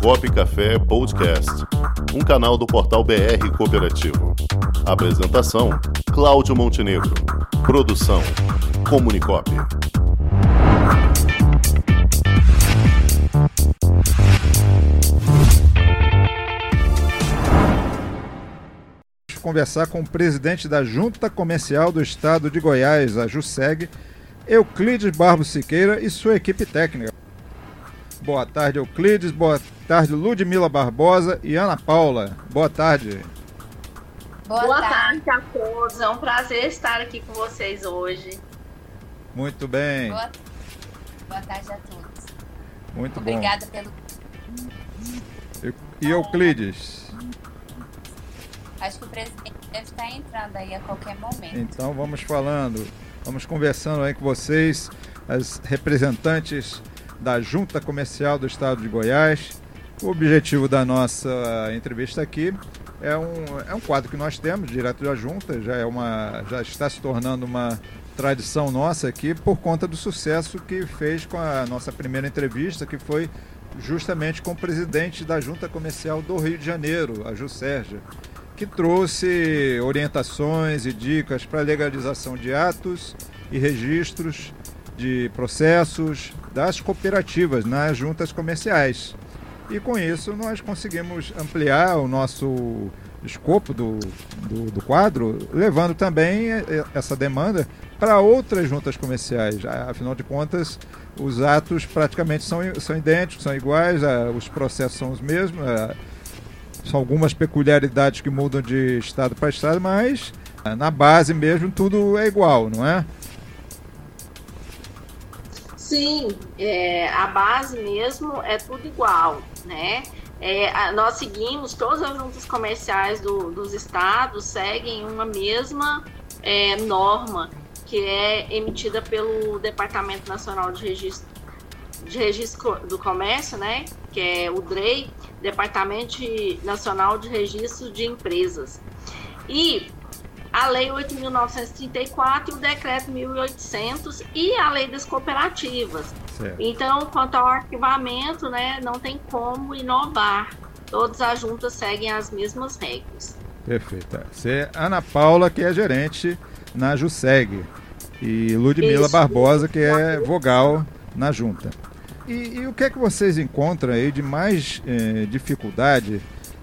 Comunicop Café Podcast, um canal do portal BR Cooperativo. Apresentação: Cláudio Montenegro. Produção: Comunicop. conversar com o presidente da Junta Comercial do Estado de Goiás, a JUSEG, Euclides Barbo Siqueira e sua equipe técnica. Boa tarde, Euclides. Boa tarde, Ludmila Barbosa e Ana Paula. Boa tarde. Boa, Boa tarde. tarde a todos. É um prazer estar aqui com vocês hoje. Muito bem. Boa, Boa tarde a todos. Muito Obrigada bom. pelo. E Euclides? Acho que o presidente deve estar entrando aí a qualquer momento. Então vamos falando, vamos conversando aí com vocês, as representantes da Junta Comercial do Estado de Goiás. O objetivo da nossa entrevista aqui é um, é um quadro que nós temos direto da Junta, já, é uma, já está se tornando uma tradição nossa aqui por conta do sucesso que fez com a nossa primeira entrevista, que foi justamente com o presidente da Junta Comercial do Rio de Janeiro, a Ju Sérgio, que trouxe orientações e dicas para a legalização de atos e registros de processos das cooperativas nas juntas comerciais. E com isso nós conseguimos ampliar o nosso escopo do, do, do quadro, levando também essa demanda para outras juntas comerciais. Afinal de contas, os atos praticamente são, são idênticos, são iguais, os processos são os mesmos, são algumas peculiaridades que mudam de estado para estado, mas na base mesmo tudo é igual, não é? Sim, é, a base mesmo é tudo igual, né? É, a, nós seguimos, todas as juntas comerciais do, dos estados seguem uma mesma é, norma que é emitida pelo Departamento Nacional de Registro, de Registro do Comércio, né? Que é o DREI, Departamento Nacional de Registro de Empresas. E a Lei 8.934 e o Decreto 1.800 e a Lei das Cooperativas. Certo. Então, quanto ao arquivamento, né, não tem como inovar. Todas as juntas seguem as mesmas regras. Perfeito. Você é Ana Paula, que é gerente na JUSEG, e Ludmila Isso. Barbosa, que é vogal na junta. E, e, o que é que vocês encontram aí de mais eh, dificuldade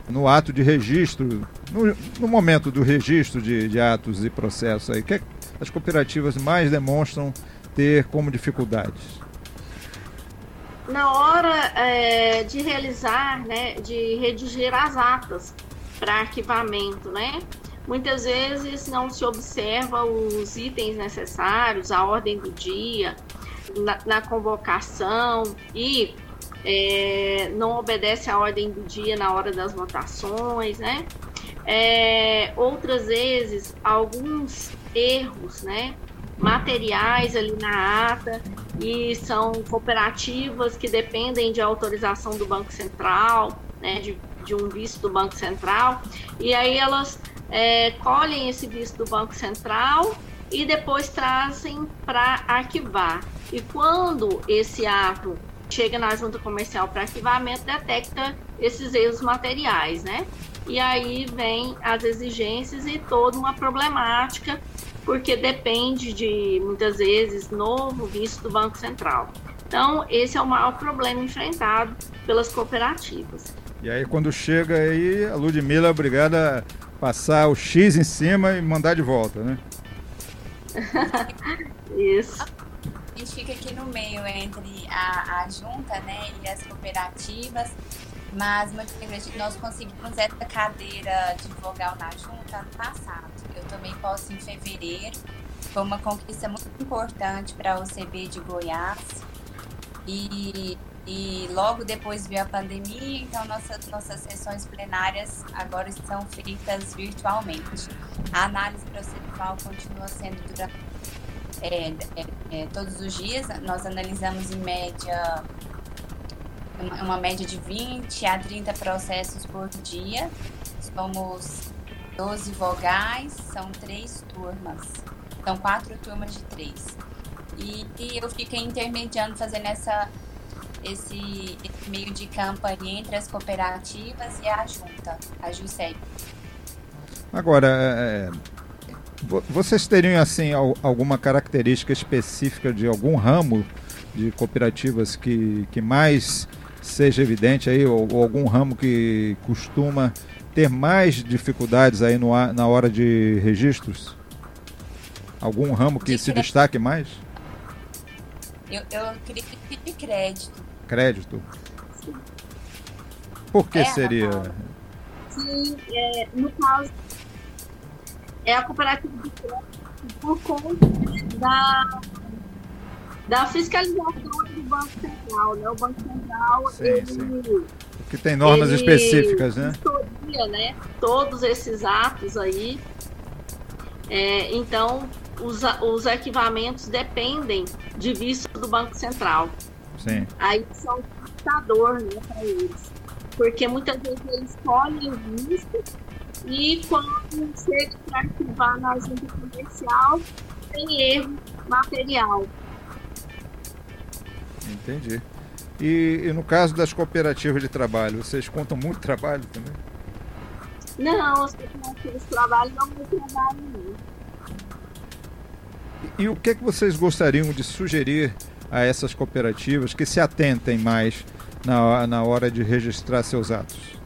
no ato de registro, no, no momento do registro de, de, atos e processos aí, o que, é que as cooperativas mais demonstram ter como dificuldades? Na hora é, de realizar, né, de redigir as atas para arquivamento, né? Muitas vezes não se observa os itens necessários, a ordem do dia, na, na convocação e é, não obedece à ordem do dia na hora das votações, né? É, outras vezes, alguns erros, né? Materiais ali na ata e são cooperativas que dependem de autorização do Banco Central, né? De, de um visto do Banco Central, e aí elas é, colhem esse visto do Banco Central e depois trazem para arquivar. E quando esse ato chega na junta comercial para arquivamento, detecta esses erros materiais, né? E aí vem as exigências e toda uma problemática, porque depende de, muitas vezes, novo visto do Banco Central. Então, esse é o maior problema enfrentado pelas cooperativas. E aí, quando chega aí, a Ludmilla é obrigada a passar o X em cima e mandar de volta, né? Isso a gente fica aqui no meio entre a, a junta né, e as cooperativas, mas nós conseguimos essa cadeira de vogal na junta ano passado. Eu também posso em fevereiro. Foi uma conquista muito importante para o CB de Goiás. E, e logo depois veio a pandemia, então nossas, nossas sessões plenárias agora estão feitas virtualmente. A análise processual continua sendo durante é, é, é, todos os dias. Nós analisamos em média uma, média de 20 a 30 processos por dia. Somos 12 vogais, são três turmas. São quatro turmas de três. E, e eu fiquei intermediando, fazendo essa, esse, esse meio de campanha entre as cooperativas e a junta, a JUSEP. Agora, é, é vocês teriam assim alguma característica específica de algum ramo de cooperativas que, que mais seja evidente aí, ou, ou algum ramo que costuma ter mais dificuldades aí no, na hora de registros? Algum ramo que de se destaque mais? Eu, eu acredito de crédito. Crédito? Por que é, seria? Sim, é, no caso, é a cooperativa de crédito por conta da, da fiscalização do Banco Central. Né? O Banco Central, sim, ele, sim. Que tem normas específicas, né? Custodia, né? Todos esses atos aí. É, então, os, os equipamentos dependem de vista do Banco Central. Sim. Aí são computador né, para eles. Porque muitas vezes eles escolhem o visto e quando chega para arquivar na junta comercial, tem erro material. Entendi. E, e, no caso das cooperativas de trabalho, vocês contam muito trabalho também? Não, as cooperativas de trabalho não muito trabalho não. E, e o que, é que vocês gostariam de sugerir a essas cooperativas que se atentem mais na, na hora de registrar seus atos?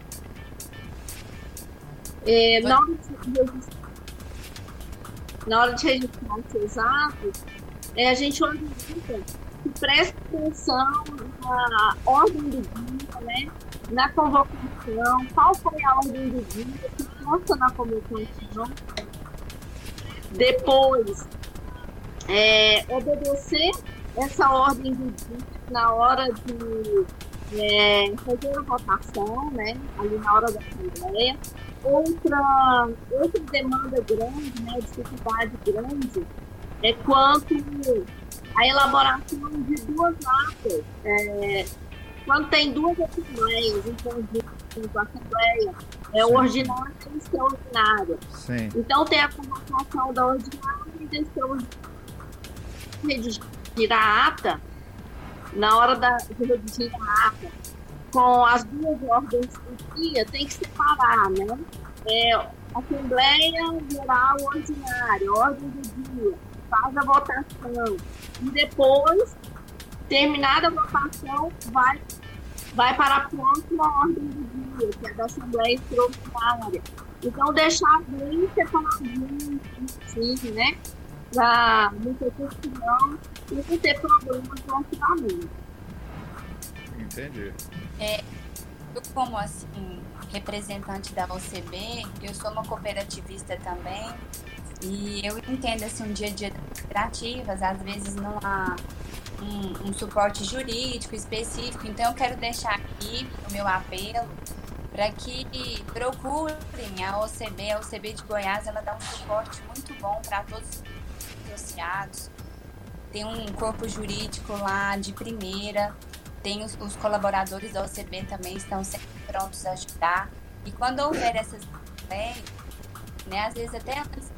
É, na, hora de, na hora de registrar seus atos, é, a gente organiza preste atenção na ordem do dia, né? na convocação, qual foi a ordem do dia que consta na convocação. Depois, é, obedecer essa ordem do dia na hora de é, fazer a votação, né? ali na hora da Assembleia. Outra, outra demanda grande, né? dificuldade grande, é quanto a elaboração de duas atas. É, quando tem duas assembleias em conjunto, a assembleia é Sim. ordinária e extraordinária. Sim. Então tem a convocação da ordinária e da extraordinária. Redigir a ata, na hora da, de redigir a ata, com as duas ordens do dia, tem que separar, né? É, Assembleia Geral Ordinária, ordem do dia faz a votação e depois, terminada a votação, vai, vai para a próxima ordem do dia, que é da Assembleia Extraordinária. Então, deixar bem separadinho, assim, né? Para não ter confusão e não ter problemas no arquivamento. Entendi. É, eu, como assim, representante da OCB, eu sou uma cooperativista também e eu entendo assim, um dia a dia das cooperativas, às vezes não há um, um, suporte jurídico específico, então eu quero deixar aqui o meu apelo para que procurem a OCB, a OCB de Goiás, ela dá um suporte muito bom para todos os associados. Tem um corpo jurídico lá de primeira, tem os, os colaboradores da OCB também estão sempre prontos a ajudar. E quando houver essas leis, né, às vezes até antes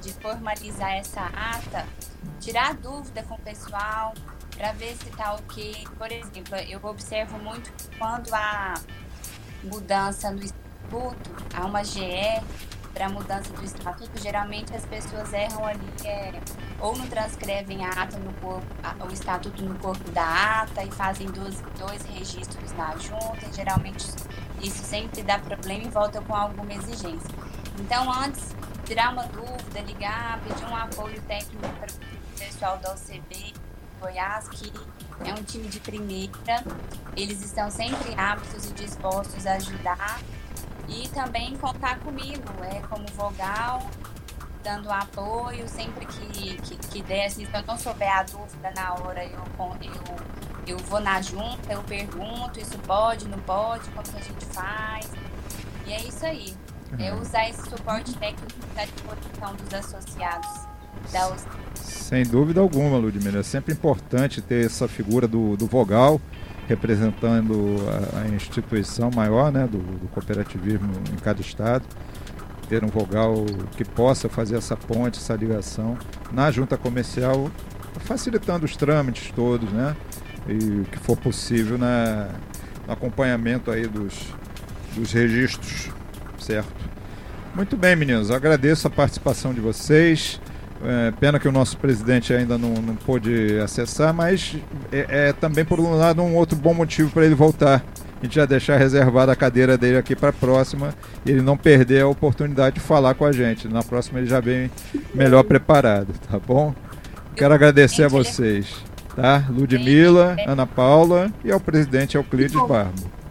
de formalizar essa ata, tirar dúvida com o pessoal para ver se está ok. Por exemplo, eu observo muito quando há mudança no estatuto, há uma GE para mudança do estatuto, geralmente as pessoas erram ali, é, ou não transcrevem a ata no corpo, a, o estatuto no corpo da ata e fazem dois, dois registros na junta, geralmente isso sempre dá problema e volta com alguma exigência. Então, antes tirar uma dúvida, ligar, pedir um apoio técnico para o pessoal da OCB Goiás, que é um time de primeira. Eles estão sempre aptos e dispostos a ajudar. E também contar comigo, é, como vogal, dando apoio sempre que, que, que der. Assim, se eu não souber a dúvida na hora, eu, eu, eu vou na junta, eu pergunto, isso pode, não pode, como que a gente faz. E é isso aí é usar esse suporte técnico à disposição dos associados da USP. Sem dúvida alguma, Ludmila. É sempre importante ter essa figura do, do vogal representando a, a instituição maior né, do, do, cooperativismo em cada estado. Ter um vogal que possa fazer essa ponte, essa ligação na junta comercial, facilitando os trâmites todos, né? e o que for possível na, no acompanhamento aí dos, dos registros, certo? Muito bem, meninos, agradeço a participação de vocês. É, pena que o nosso presidente ainda não, não pôde acessar, mas é, é também, por um lado, um outro bom motivo para ele voltar. A gente já deixar reservada a cadeira dele aqui para a próxima e ele não perder a oportunidade de falar com a gente. Na próxima ele já vem melhor preparado, tá bom? Quero agradecer a vocês, tá? Ludmila, Ana Paula e ao presidente Euclides Barbo.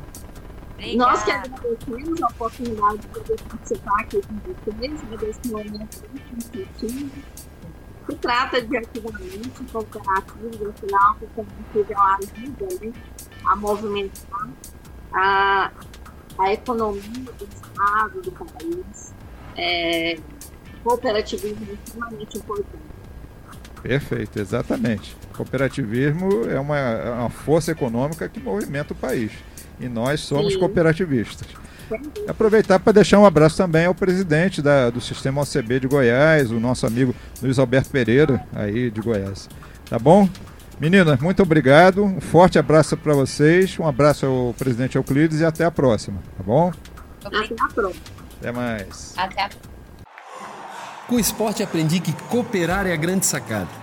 Nós que agradecemos a oportunidade de poder participar aqui com vocês nesse momento muito construtivo. Se trata de arquivamento cooperativo, afinal, que uma ajuda né, a movimentar a, a economia do Estado, do país. É, cooperativismo é extremamente importante. Perfeito, exatamente. Cooperativismo é uma, é uma força econômica que movimenta o país. E nós somos Sim. cooperativistas. Aproveitar para deixar um abraço também ao presidente da, do Sistema OCB de Goiás, o nosso amigo Luiz Alberto Pereira, aí de Goiás. Tá bom? Meninas, muito obrigado. Um forte abraço para vocês. Um abraço ao presidente Euclides e até a próxima. Tá bom? Até a próxima. Até mais. Até a... Com o esporte aprendi que cooperar é a grande sacada